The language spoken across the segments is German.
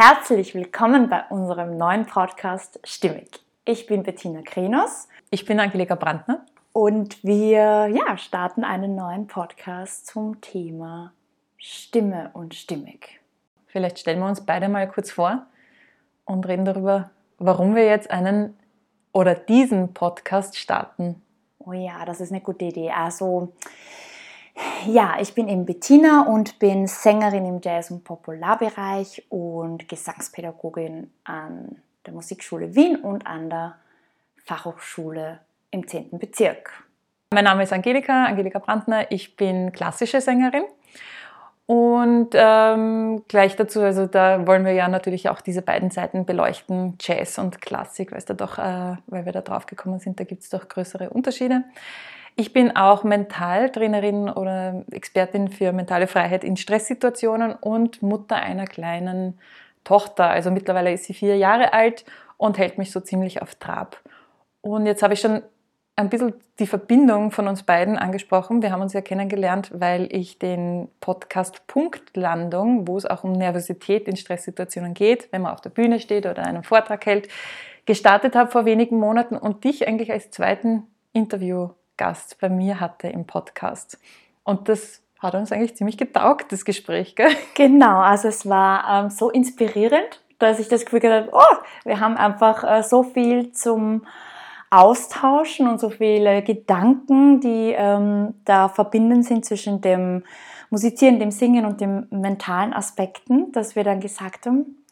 Herzlich willkommen bei unserem neuen Podcast Stimmig. Ich bin Bettina Krenos. Ich bin Angelika Brandner. Und wir ja, starten einen neuen Podcast zum Thema Stimme und Stimmig. Vielleicht stellen wir uns beide mal kurz vor und reden darüber, warum wir jetzt einen oder diesen Podcast starten. Oh ja, das ist eine gute Idee. Also, ja, ich bin eben Bettina und bin Sängerin im Jazz- und Popularbereich und Gesangspädagogin an der Musikschule Wien und an der Fachhochschule im 10. Bezirk. Mein Name ist Angelika, Angelika Brandner. Ich bin klassische Sängerin. Und ähm, gleich dazu, also da wollen wir ja natürlich auch diese beiden Seiten beleuchten, Jazz und Klassik, weil, da doch, äh, weil wir da drauf gekommen sind, da gibt es doch größere Unterschiede. Ich bin auch Mentaltrainerin oder Expertin für mentale Freiheit in Stresssituationen und Mutter einer kleinen Tochter. Also mittlerweile ist sie vier Jahre alt und hält mich so ziemlich auf Trab. Und jetzt habe ich schon ein bisschen die Verbindung von uns beiden angesprochen. Wir haben uns ja kennengelernt, weil ich den Podcast Punktlandung, wo es auch um Nervosität in Stresssituationen geht, wenn man auf der Bühne steht oder einen Vortrag hält, gestartet habe vor wenigen Monaten und dich eigentlich als zweiten Interviewgast bei mir hatte im Podcast. Und das hat uns eigentlich ziemlich getaugt, das Gespräch, gell? Genau, also es war ähm, so inspirierend, dass ich das Gefühl hatte, oh, wir haben einfach äh, so viel zum austauschen und so viele Gedanken, die ähm, da verbinden sind zwischen dem Musizieren, dem Singen und den mentalen Aspekten, dass wir dann gesagt haben,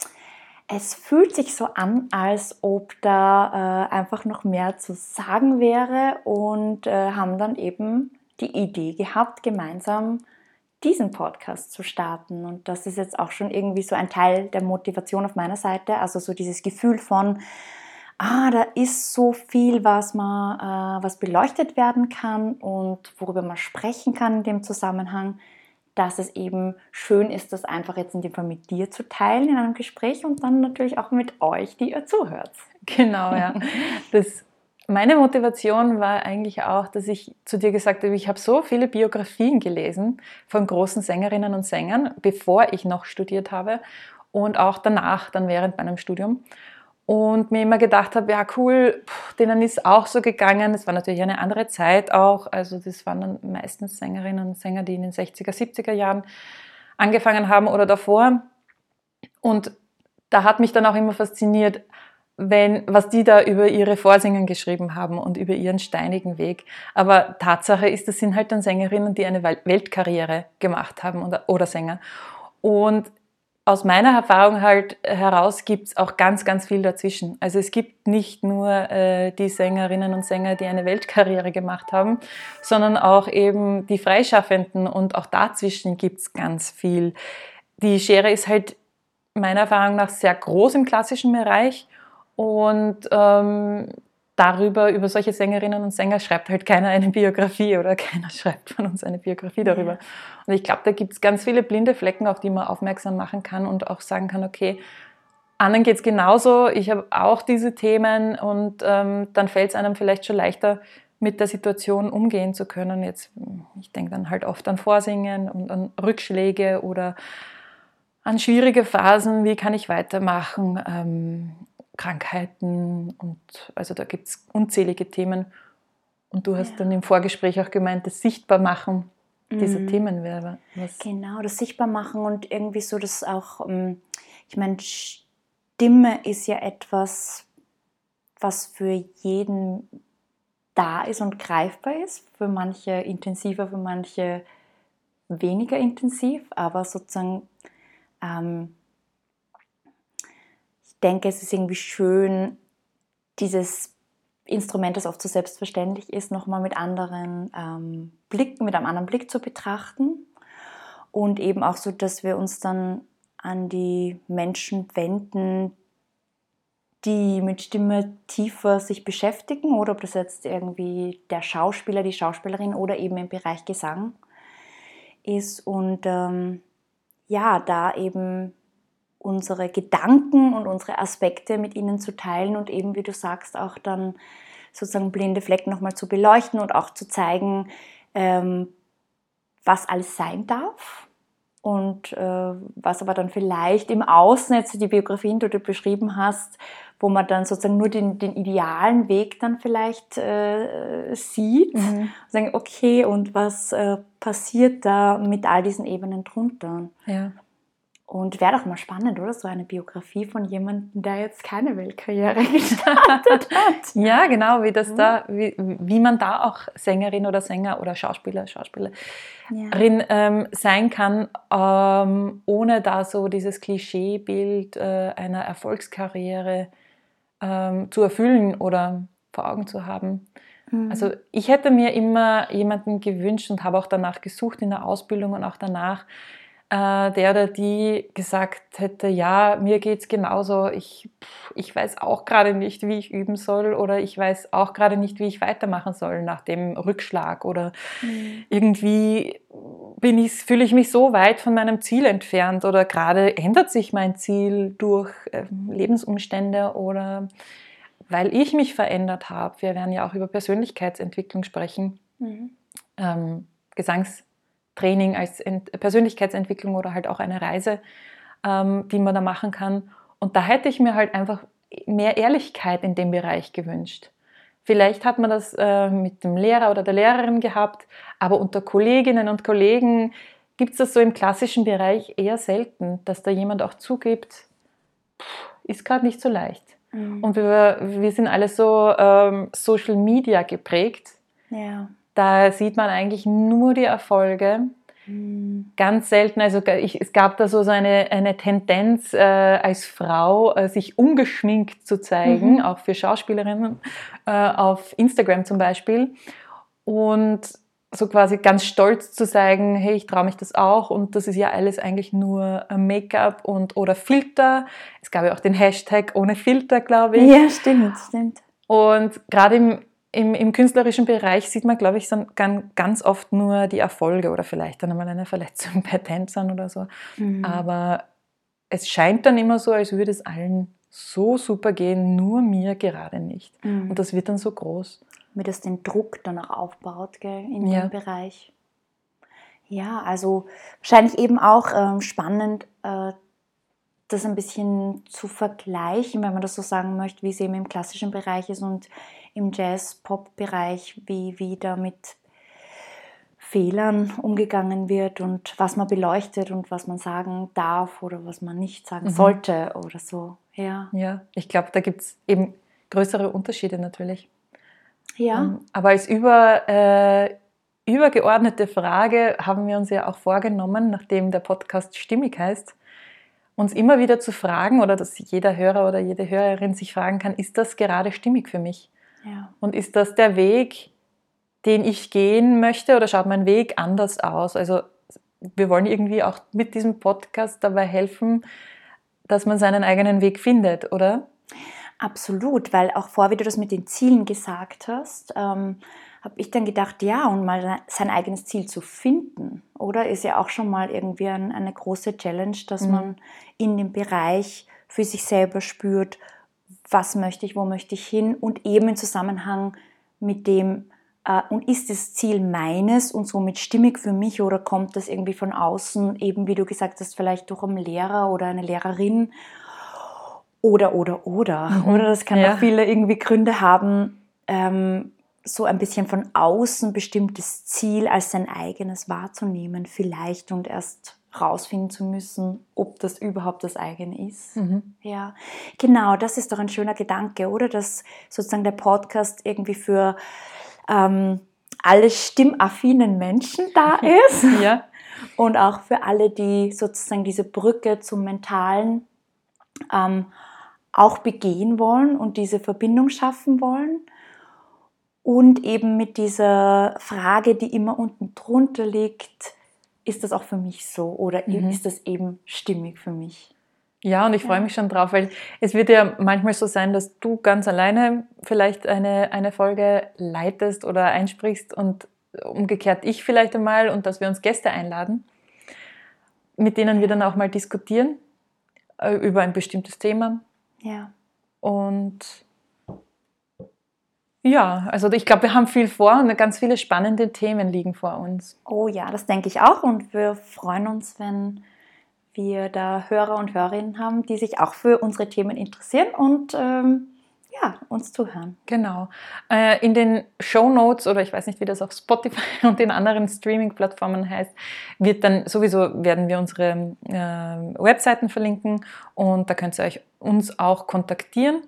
es fühlt sich so an, als ob da äh, einfach noch mehr zu sagen wäre und äh, haben dann eben die Idee gehabt, gemeinsam diesen Podcast zu starten. Und das ist jetzt auch schon irgendwie so ein Teil der Motivation auf meiner Seite, also so dieses Gefühl von, ah, da ist so viel, was, man, äh, was beleuchtet werden kann und worüber man sprechen kann in dem Zusammenhang, dass es eben schön ist, das einfach jetzt in dem Fall mit dir zu teilen in einem Gespräch und dann natürlich auch mit euch, die ihr zuhört. Genau, ja. Das, meine Motivation war eigentlich auch, dass ich zu dir gesagt habe, ich habe so viele Biografien gelesen von großen Sängerinnen und Sängern, bevor ich noch studiert habe und auch danach, dann während meinem Studium und mir immer gedacht habe, ja cool, denen ist auch so gegangen. Es war natürlich eine andere Zeit auch. Also das waren dann meistens Sängerinnen und Sänger, die in den 60er, 70er Jahren angefangen haben oder davor. Und da hat mich dann auch immer fasziniert, wenn, was die da über ihre Vorsänger geschrieben haben und über ihren steinigen Weg. Aber Tatsache ist, das sind halt dann Sängerinnen, die eine Weltkarriere gemacht haben oder, oder Sänger. Und aus meiner Erfahrung halt heraus gibt es auch ganz, ganz viel dazwischen. Also es gibt nicht nur äh, die Sängerinnen und Sänger, die eine Weltkarriere gemacht haben, sondern auch eben die Freischaffenden und auch dazwischen gibt es ganz viel. Die Schere ist halt meiner Erfahrung nach sehr groß im klassischen Bereich und ähm, darüber, über solche Sängerinnen und Sänger schreibt halt keiner eine Biografie oder keiner schreibt von uns eine Biografie darüber. Ja. Und ich glaube, da gibt es ganz viele blinde Flecken, auf die man aufmerksam machen kann und auch sagen kann, okay, anderen geht es genauso, ich habe auch diese Themen und ähm, dann fällt es einem vielleicht schon leichter, mit der Situation umgehen zu können. Jetzt, ich denke dann halt oft an Vorsingen und an Rückschläge oder an schwierige Phasen, wie kann ich weitermachen. Ähm, Krankheiten und also da gibt es unzählige Themen. Und du hast ja. dann im Vorgespräch auch gemeint, das Sichtbarmachen dieser mhm. Themen wäre. Was genau, das Sichtbarmachen und irgendwie so das auch, ähm, ich meine, Stimme ist ja etwas, was für jeden da ist und greifbar ist, für manche intensiver, für manche weniger intensiv, aber sozusagen ähm, denke, es ist irgendwie schön, dieses Instrument, das oft so selbstverständlich ist, nochmal mit anderen ähm, Blicken, mit einem anderen Blick zu betrachten. Und eben auch so, dass wir uns dann an die Menschen wenden, die mit Stimme tiefer sich beschäftigen oder ob das jetzt irgendwie der Schauspieler, die Schauspielerin oder eben im Bereich Gesang ist und ähm, ja, da eben unsere Gedanken und unsere Aspekte mit ihnen zu teilen und eben, wie du sagst, auch dann sozusagen blinde Flecken nochmal zu beleuchten und auch zu zeigen, ähm, was alles sein darf und äh, was aber dann vielleicht im Außen, jetzt die Biografien, die du beschrieben hast, wo man dann sozusagen nur den, den idealen Weg dann vielleicht äh, sieht. Mhm. Und sagen, okay, und was äh, passiert da mit all diesen Ebenen drunter? Ja. Und wäre doch mal spannend, oder? So eine Biografie von jemandem, der jetzt keine Weltkarriere gestartet hat. ja, genau, wie das da, wie, wie man da auch Sängerin oder Sänger oder Schauspieler, Schauspielerin ja. ähm, sein kann, ähm, ohne da so dieses Klischeebild äh, einer Erfolgskarriere ähm, zu erfüllen oder vor Augen zu haben. Mhm. Also ich hätte mir immer jemanden gewünscht und habe auch danach gesucht in der Ausbildung und auch danach, äh, der oder die gesagt hätte, ja, mir geht es genauso, ich, ich weiß auch gerade nicht, wie ich üben soll oder ich weiß auch gerade nicht, wie ich weitermachen soll nach dem Rückschlag oder mhm. irgendwie bin ich, fühle ich mich so weit von meinem Ziel entfernt oder gerade ändert sich mein Ziel durch äh, Lebensumstände oder weil ich mich verändert habe. Wir werden ja auch über Persönlichkeitsentwicklung sprechen. Mhm. Ähm, Gesangs Training als Persönlichkeitsentwicklung oder halt auch eine Reise, ähm, die man da machen kann. Und da hätte ich mir halt einfach mehr Ehrlichkeit in dem Bereich gewünscht. Vielleicht hat man das äh, mit dem Lehrer oder der Lehrerin gehabt, aber unter Kolleginnen und Kollegen gibt es das so im klassischen Bereich eher selten, dass da jemand auch zugibt, ist gerade nicht so leicht. Mhm. Und wir, wir sind alle so ähm, Social Media geprägt. Ja. Da sieht man eigentlich nur die Erfolge. Mhm. Ganz selten, also ich, es gab da so, so eine, eine Tendenz äh, als Frau, äh, sich ungeschminkt zu zeigen, mhm. auch für Schauspielerinnen, äh, auf Instagram zum Beispiel. Und so quasi ganz stolz zu sagen, hey, ich traue mich das auch und das ist ja alles eigentlich nur äh, Make-up und oder Filter. Es gab ja auch den Hashtag ohne Filter, glaube ich. Ja, stimmt, stimmt. Und gerade im im, im künstlerischen Bereich sieht man, glaube ich, so ganz oft nur die Erfolge oder vielleicht dann einmal eine Verletzung bei Tänzern oder so. Mhm. Aber es scheint dann immer so, als würde es allen so super gehen, nur mir gerade nicht. Mhm. Und das wird dann so groß. Wie das den Druck dann auch aufbaut gell, in ja. dem Bereich. Ja, also wahrscheinlich eben auch ähm, spannend, äh, das ein bisschen zu vergleichen, wenn man das so sagen möchte, wie es eben im klassischen Bereich ist und im Jazz-Pop-Bereich, wie, wie da mit Fehlern umgegangen wird und was man beleuchtet und was man sagen darf oder was man nicht sagen mhm. sollte oder so. Ja, ja ich glaube, da gibt es eben größere Unterschiede natürlich. Ja. Um, ähm, aber als über, äh, übergeordnete Frage haben wir uns ja auch vorgenommen, nachdem der Podcast stimmig heißt, uns immer wieder zu fragen oder dass jeder Hörer oder jede Hörerin sich fragen kann, ist das gerade stimmig für mich? Ja. Und ist das der Weg, den ich gehen möchte oder schaut mein Weg anders aus? Also wir wollen irgendwie auch mit diesem Podcast dabei helfen, dass man seinen eigenen Weg findet, oder? Absolut, weil auch vor, wie du das mit den Zielen gesagt hast, ähm, habe ich dann gedacht, ja, und mal sein eigenes Ziel zu finden, oder ist ja auch schon mal irgendwie ein, eine große Challenge, dass mhm. man in dem Bereich für sich selber spürt, was möchte ich, wo möchte ich hin und eben im Zusammenhang mit dem, äh, und ist das Ziel meines und somit stimmig für mich oder kommt das irgendwie von außen, eben wie du gesagt hast, vielleicht durch einen Lehrer oder eine Lehrerin oder, oder, oder. Mhm. Oder das kann ja. auch viele irgendwie Gründe haben, ähm, so ein bisschen von außen bestimmtes Ziel als sein eigenes wahrzunehmen, vielleicht und erst rausfinden zu müssen, ob das überhaupt das eigene ist. Mhm. Ja, genau, das ist doch ein schöner Gedanke, oder? Dass sozusagen der Podcast irgendwie für ähm, alle stimmaffinen Menschen da ist. ja. Und auch für alle, die sozusagen diese Brücke zum Mentalen ähm, auch begehen wollen und diese Verbindung schaffen wollen. Und eben mit dieser Frage, die immer unten drunter liegt, ist das auch für mich so oder mhm. ist das eben stimmig für mich? Ja, und ich freue mich schon drauf, weil es wird ja manchmal so sein, dass du ganz alleine vielleicht eine, eine Folge leitest oder einsprichst und umgekehrt ich vielleicht einmal und dass wir uns Gäste einladen, mit denen wir dann auch mal diskutieren äh, über ein bestimmtes Thema. Ja. Und Ja, also ich glaube, wir haben viel vor und ganz viele spannende Themen liegen vor uns. Oh ja, das denke ich auch und wir freuen uns, wenn wir da Hörer und Hörerinnen haben, die sich auch für unsere Themen interessieren und ähm, ja, uns zuhören. Genau. Äh, in den Show Notes oder ich weiß nicht, wie das auf Spotify und den anderen Streaming-Plattformen heißt, wird dann sowieso werden wir unsere äh, Webseiten verlinken und da könnt ihr euch uns auch kontaktieren,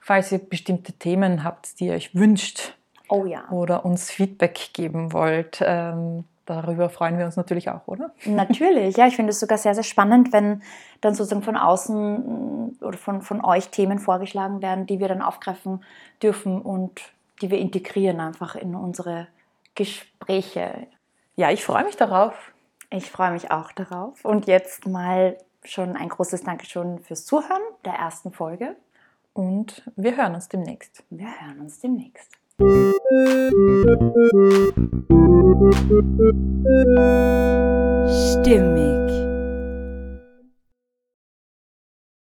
falls ihr bestimmte Themen habt, die ihr euch wünscht. Oh ja. Oder uns Feedback geben wollt. Ähm, darüber freuen wir uns natürlich auch, oder? Natürlich, ja, ich finde es sogar sehr, sehr spannend, wenn dann sozusagen von außen mm, oder von, von euch Themen vorgeschlagen werden, die wir dann aufgreifen dürfen und die wir integrieren einfach in unsere Gespräche. Ja, ich freue mich darauf. Ich freue mich auch darauf. Und jetzt mal schon ein großes Dankeschön fürs Zuhören der ersten Folge. Und wir hören uns demnächst. Wir hören uns demnächst. Stimmig.